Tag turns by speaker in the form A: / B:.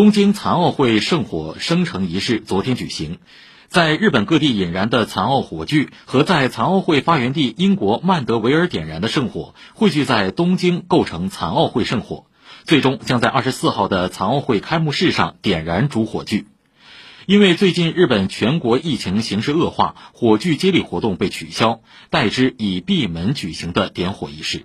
A: 东京残奥会圣火生成仪式昨天举行。在日本各地引燃的残奥火炬和在残奥会发源地英国曼德维尔点燃的圣火汇聚在东京构成残奥会圣火。最终将在二十四号的残奥会开幕式上点燃主火炬。因为最近日本全国疫情形势恶化火炬接力活动被取消代之以闭门举行的点火仪式。